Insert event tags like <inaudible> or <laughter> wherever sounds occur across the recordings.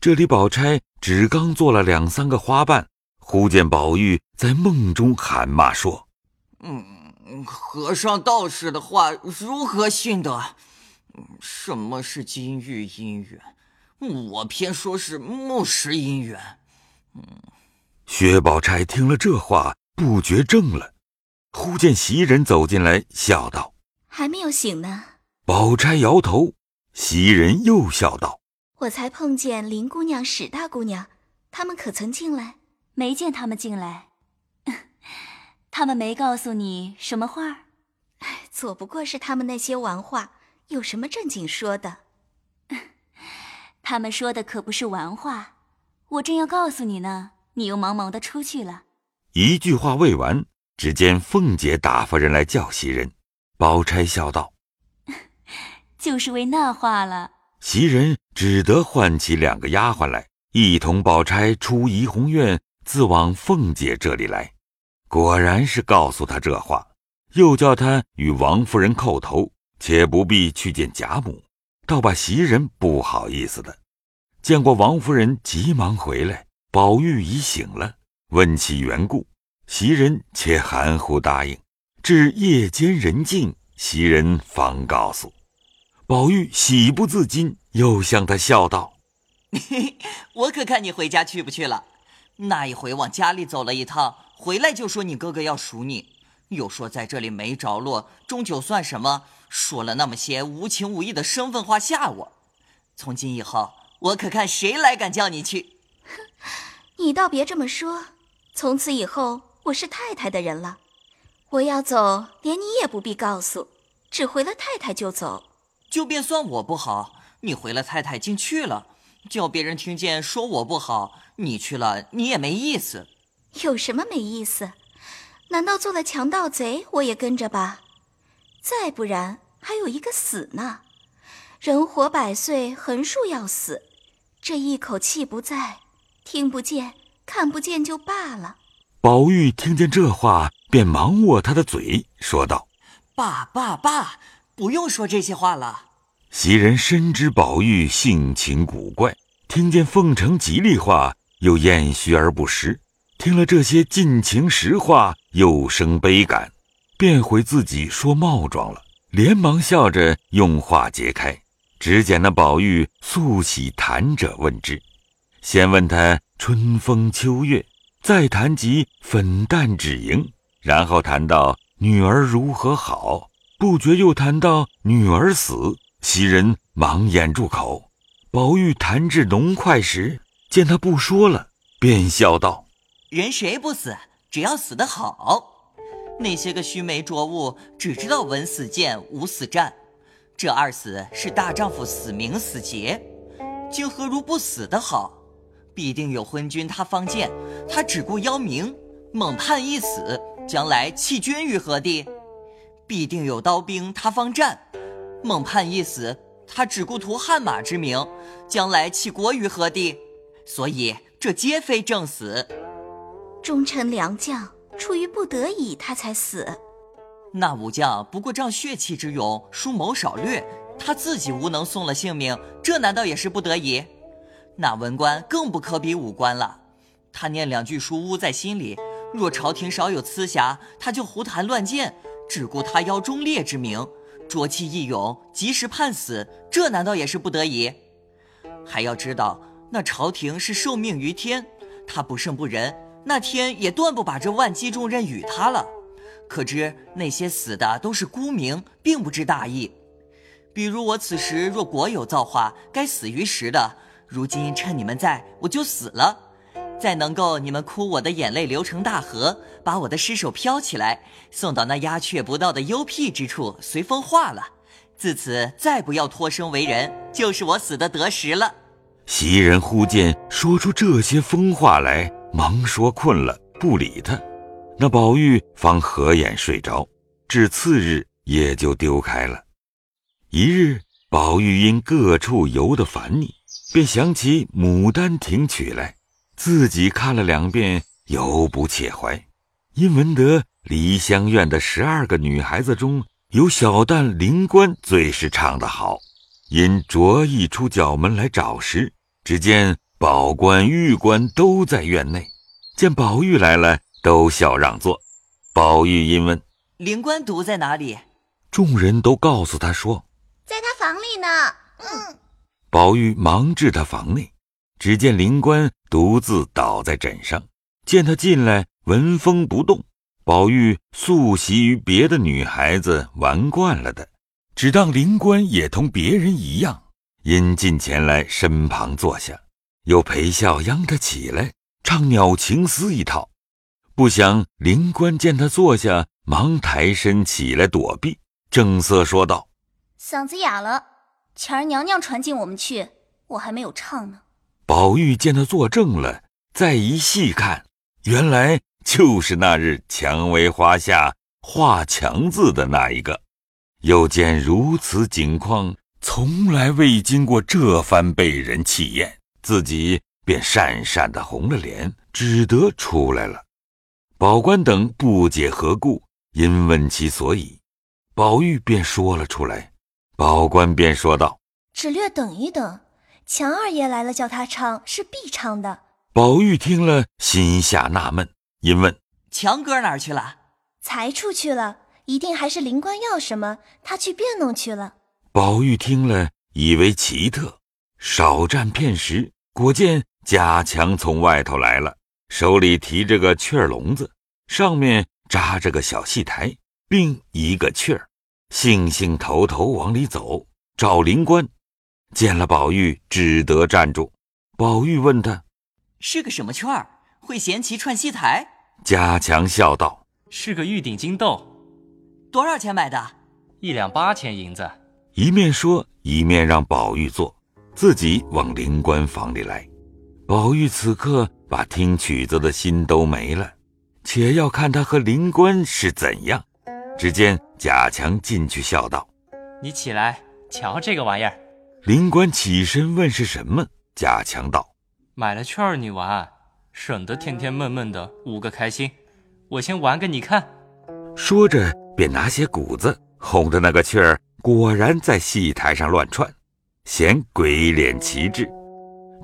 这里宝钗只刚做了两三个花瓣，忽见宝玉在梦中喊骂说：“嗯，和尚道士的话如何信得？什么是金玉姻缘？我偏说是木石姻缘。”嗯，薛宝钗听了这话，不觉怔了。忽见袭人走进来，笑道：“还没有醒呢。”宝钗摇头。袭人又笑道：“我才碰见林姑娘、史大姑娘，他们可曾进来？没见他们进来。<laughs> 他们没告诉你什么话？哎，左不过是他们那些玩话，有什么正经说的？<laughs> 他们说的可不是玩话。我正要告诉你呢，你又忙忙的出去了。”一句话未完。只见凤姐打发人来叫袭人，宝钗笑道：“ <laughs> 就是为那话了。”袭人只得唤起两个丫鬟来，一同宝钗出怡红院，自往凤姐这里来。果然是告诉她这话，又叫她与王夫人叩头，且不必去见贾母，倒把袭人不好意思的。见过王夫人，急忙回来。宝玉已醒了，问其缘故。袭人且含糊答应，至夜间人静，袭人方告诉宝玉，喜不自禁，又向他笑道：<laughs> “我可看你回家去不去了？那一回往家里走了一趟，回来就说你哥哥要赎你，又说在这里没着落，终究算什么？说了那么些无情无义的身份话吓我。从今以后，我可看谁来敢叫你去？哼，你倒别这么说，从此以后。”我是太太的人了，我要走，连你也不必告诉，只回了太太就走。就便算我不好，你回了太太竟去了，叫别人听见说我不好，你去了你也没意思。有什么没意思？难道做了强盗贼我也跟着吧？再不然还有一个死呢。人活百岁，横竖要死，这一口气不在，听不见、看不见就罢了。宝玉听见这话，便忙握他的嘴，说道：“爸爸爸，不用说这些话了。”袭人深知宝玉性情古怪，听见奉承吉利话，又厌虚而不实；听了这些尽情实话，又生悲感，便回自己说冒撞了，连忙笑着用话解开。只见那宝玉素喜谈者问之，先问他春风秋月。再谈及粉淡纸盈，然后谈到女儿如何好，不觉又谈到女儿死，袭人忙掩住口。宝玉谈至浓快时，见他不说了，便笑道：“人谁不死？只要死得好。那些个须眉浊物，只知道闻死谏，无死战。这二死是大丈夫死名死节，竟何如不死的好？”必定有昏君，他方见，他只顾邀名，猛判一死，将来弃君于何地？必定有刀兵，他方战，猛判一死，他只顾图汗马之名，将来弃国于何地？所以这皆非正死。忠臣良将，出于不得已，他才死。那武将不过仗血气之勇，疏谋少略，他自己无能送了性命，这难道也是不得已？那文官更不可比武官了，他念两句书污在心里。若朝廷少有疵瑕，他就胡谈乱谏，只顾他邀忠烈之名，浊气义勇，及时判死，这难道也是不得已？还要知道，那朝廷是受命于天，他不圣不仁，那天也断不把这万机重任与他了。可知那些死的都是孤名，并不知大义。比如我此时若国有造化，该死于时的。如今趁你们在，我就死了；再能够你们哭我的眼泪流成大河，把我的尸首飘起来，送到那鸦雀不到的幽僻之处，随风化了。自此再不要托生为人，就是我死的得时了。袭人忽见说出这些疯话来，忙说困了，不理他。那宝玉方合眼睡着，至次日也就丢开了。一日，宝玉因各处游得烦腻。便想起《牡丹亭》曲来，自己看了两遍，犹不切怀。因闻得梨香院的十二个女孩子中有小旦灵官最是唱得好，因着意出角门来找时，只见宝官、玉官都在院内，见宝玉来了，都笑让座。宝玉因问：“灵官独在哪里？”众人都告诉他说：“在他房里呢。”嗯。宝玉忙至他房内，只见灵官独自倒在枕上，见他进来，纹风不动。宝玉素习于别的女孩子玩惯了的，只当灵官也同别人一样，因进前来身旁坐下，又陪笑央他起来唱鸟情思一套。不想灵官见他坐下，忙抬身起来躲避，正色说道：“嗓子哑了，前儿娘娘传进我们去，我还没有唱呢。”宝玉见他坐正了，再一细看，原来。就是那日蔷薇花下画墙字的那一个，又见如此景况，从来未经过这番被人气焰，自己便讪讪的红了脸，只得出来了。宝官等不解何故，因问其所以，宝玉便说了出来。宝官便说道：“只略等一等，强二爷来了，叫他唱是必唱的。”宝玉听了，心下纳闷。因问：“强哥哪儿去了？”“才出去了，一定还是灵官要什么，他去变弄去了。”宝玉听了，以为奇特，少站片时，果见贾强从外头来了，手里提着个雀笼子，上面扎着个小戏台，并一个雀儿，兴兴头头往里走，找灵官。见了宝玉，只得站住。宝玉问他：“是个什么圈儿？”会闲棋串戏台，贾强笑道：“是个玉顶金豆，多少钱买的？一两八钱银子。”一面说，一面让宝玉坐，自己往灵官房里来。宝玉此刻把听曲子的心都没了，且要看他和灵官是怎样。只见贾强进去笑道：“你起来瞧这个玩意儿。”灵官起身问是什么，贾强道：“买了券儿你玩。”省得天天闷闷的捂个开心，我先玩给你看。说着，便拿些谷子哄着那个雀儿，果然在戏台上乱窜，显鬼脸奇致。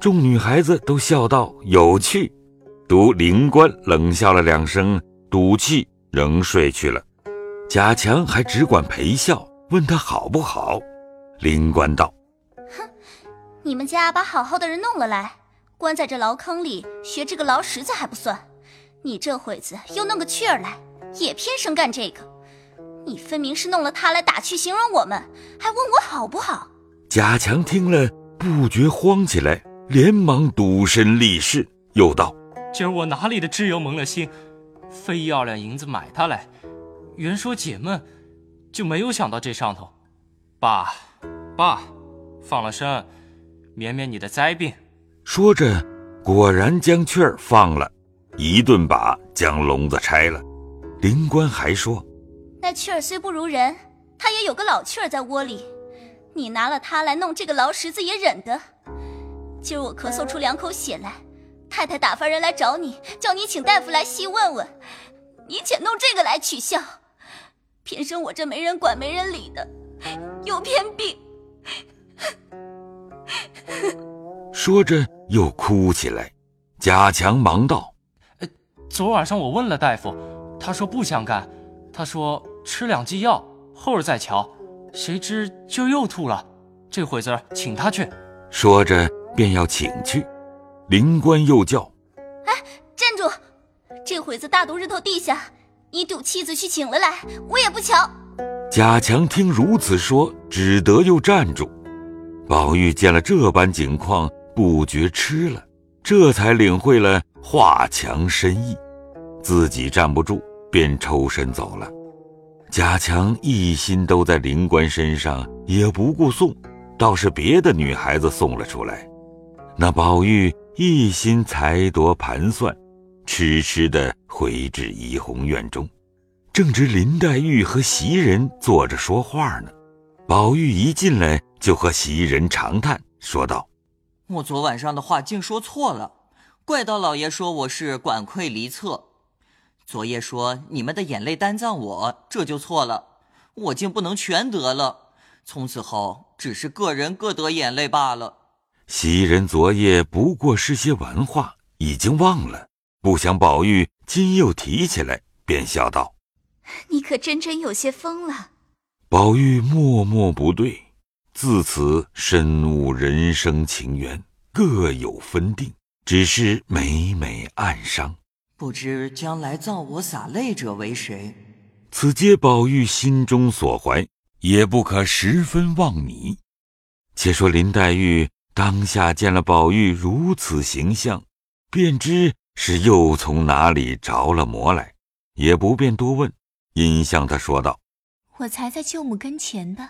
众女孩子都笑道有趣，独灵官冷笑了两声，赌气仍睡去了。贾强还只管陪笑，问他好不好。灵官道：“哼，你们家把好好的人弄了来。”关在这牢坑里学这个牢石子还不算，你这会子又弄个雀儿来，也偏生干这个。你分明是弄了他来打趣形容我们，还问我好不好？贾强听了不觉慌起来，连忙独身立誓，又道：“今儿我哪里的挚友蒙了心，非要两银子买他来，原说解闷，就没有想到这上头。爸，爸，放了身，免免你的灾病。”说着，果然将雀儿放了，一顿把将笼子拆了。灵官还说：“那雀儿虽不如人，它也有个老雀儿在窝里。你拿了它来弄这个牢石子也忍得。今儿我咳嗽出两口血来，太太打发人来找你，叫你请大夫来细问问。你且弄这个来取笑，偏生我这没人管没人理的，又偏病。”说着又哭起来，贾强忙道：“呃，昨晚上我问了大夫，他说不想干，他说吃两剂药，后儿再瞧。谁知今儿又吐了，这会子请他去。”说着便要请去，灵官又叫：“哎，站住！这会子大毒日头地下，你赌气子去请了来，我也不瞧。”贾强听如此说，只得又站住。宝玉见了这般景况。不觉吃了，这才领会了画强深意，自己站不住，便抽身走了。贾强一心都在灵官身上，也不顾送，倒是别的女孩子送了出来。那宝玉一心裁夺盘算，痴痴的回至怡红院中，正值林黛玉和袭人坐着说话呢。宝玉一进来，就和袭人长叹，说道。我昨晚上的话竟说错了，怪到老爷说我是管窥离侧。昨夜说你们的眼泪担葬我，这就错了。我竟不能全得了，从此后只是个人各得眼泪罢了。袭人昨夜不过是些玩话，已经忘了，不想宝玉今又提起来，便笑道：“你可真真有些疯了。”宝玉默默不对，自此深悟人生情缘各有分定，只是每每暗伤。不知将来造我洒泪者为谁？此皆宝玉心中所怀，也不可十分妄拟。且说林黛玉当下见了宝玉如此形象，便知是又从哪里着了魔来，也不便多问，因向他说道。我才在舅母跟前的，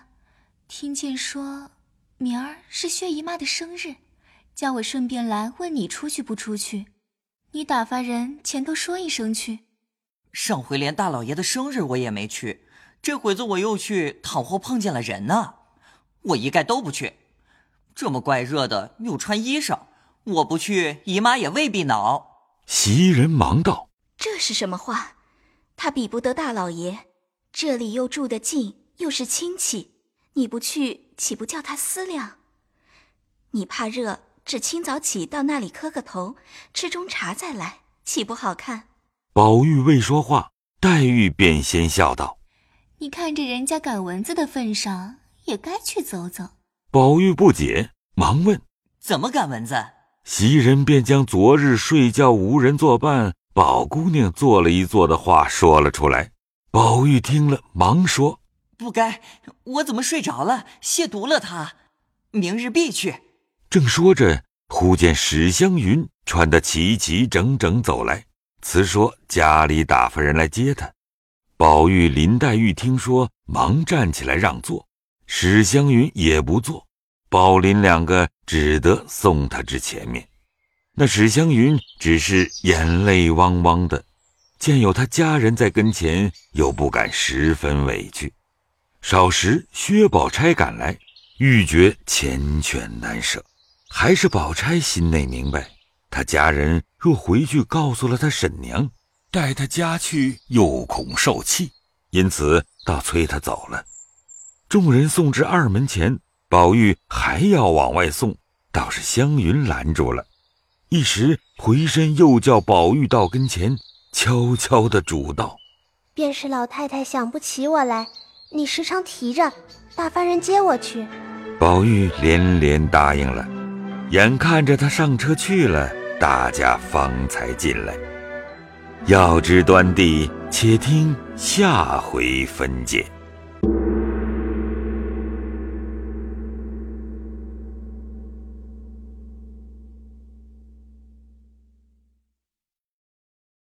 听见说明儿是薛姨妈的生日，叫我顺便来问你出去不出去。你打发人前头说一声去。上回连大老爷的生日我也没去，这会子我又去，倘或碰见了人呢，我一概都不去。这么怪热的，又穿衣裳，我不去，姨妈也未必恼。袭人忙道：“这是什么话？他比不得大老爷。”这里又住得近，又是亲戚，你不去，岂不叫他思量？你怕热，只清早起到那里磕个头，吃中茶再来，岂不好看？宝玉未说话，黛玉便先笑道：“你看着人家赶蚊子的份上，也该去走走。”宝玉不解，忙问：“怎么赶蚊子？”袭人便将昨日睡觉无人作伴，宝姑娘坐了一坐的话说了出来。宝玉听了，忙说：“不该，我怎么睡着了，亵渎了他。明日必去。”正说着，忽见史湘云穿得齐齐整整走来，辞说家里打发人来接他。宝玉、林黛玉听说，忙站起来让座。史湘云也不坐，宝林两个只得送他至前面。那史湘云只是眼泪汪汪的。见有他家人在跟前，又不敢十分委屈。少时，薛宝钗赶来，欲觉缱绻难舍。还是宝钗心内明白，他家人若回去告诉了他婶娘，带他家去又恐受气，因此倒催他走了。众人送至二门前，宝玉还要往外送，倒是湘云拦住了，一时回身又叫宝玉到跟前。悄悄地嘱道：“便是老太太想不起我来，你时常提着，打发人接我去。”宝玉连连答应了。眼看着他上车去了，大家方才进来。要知端地，且听下回分解。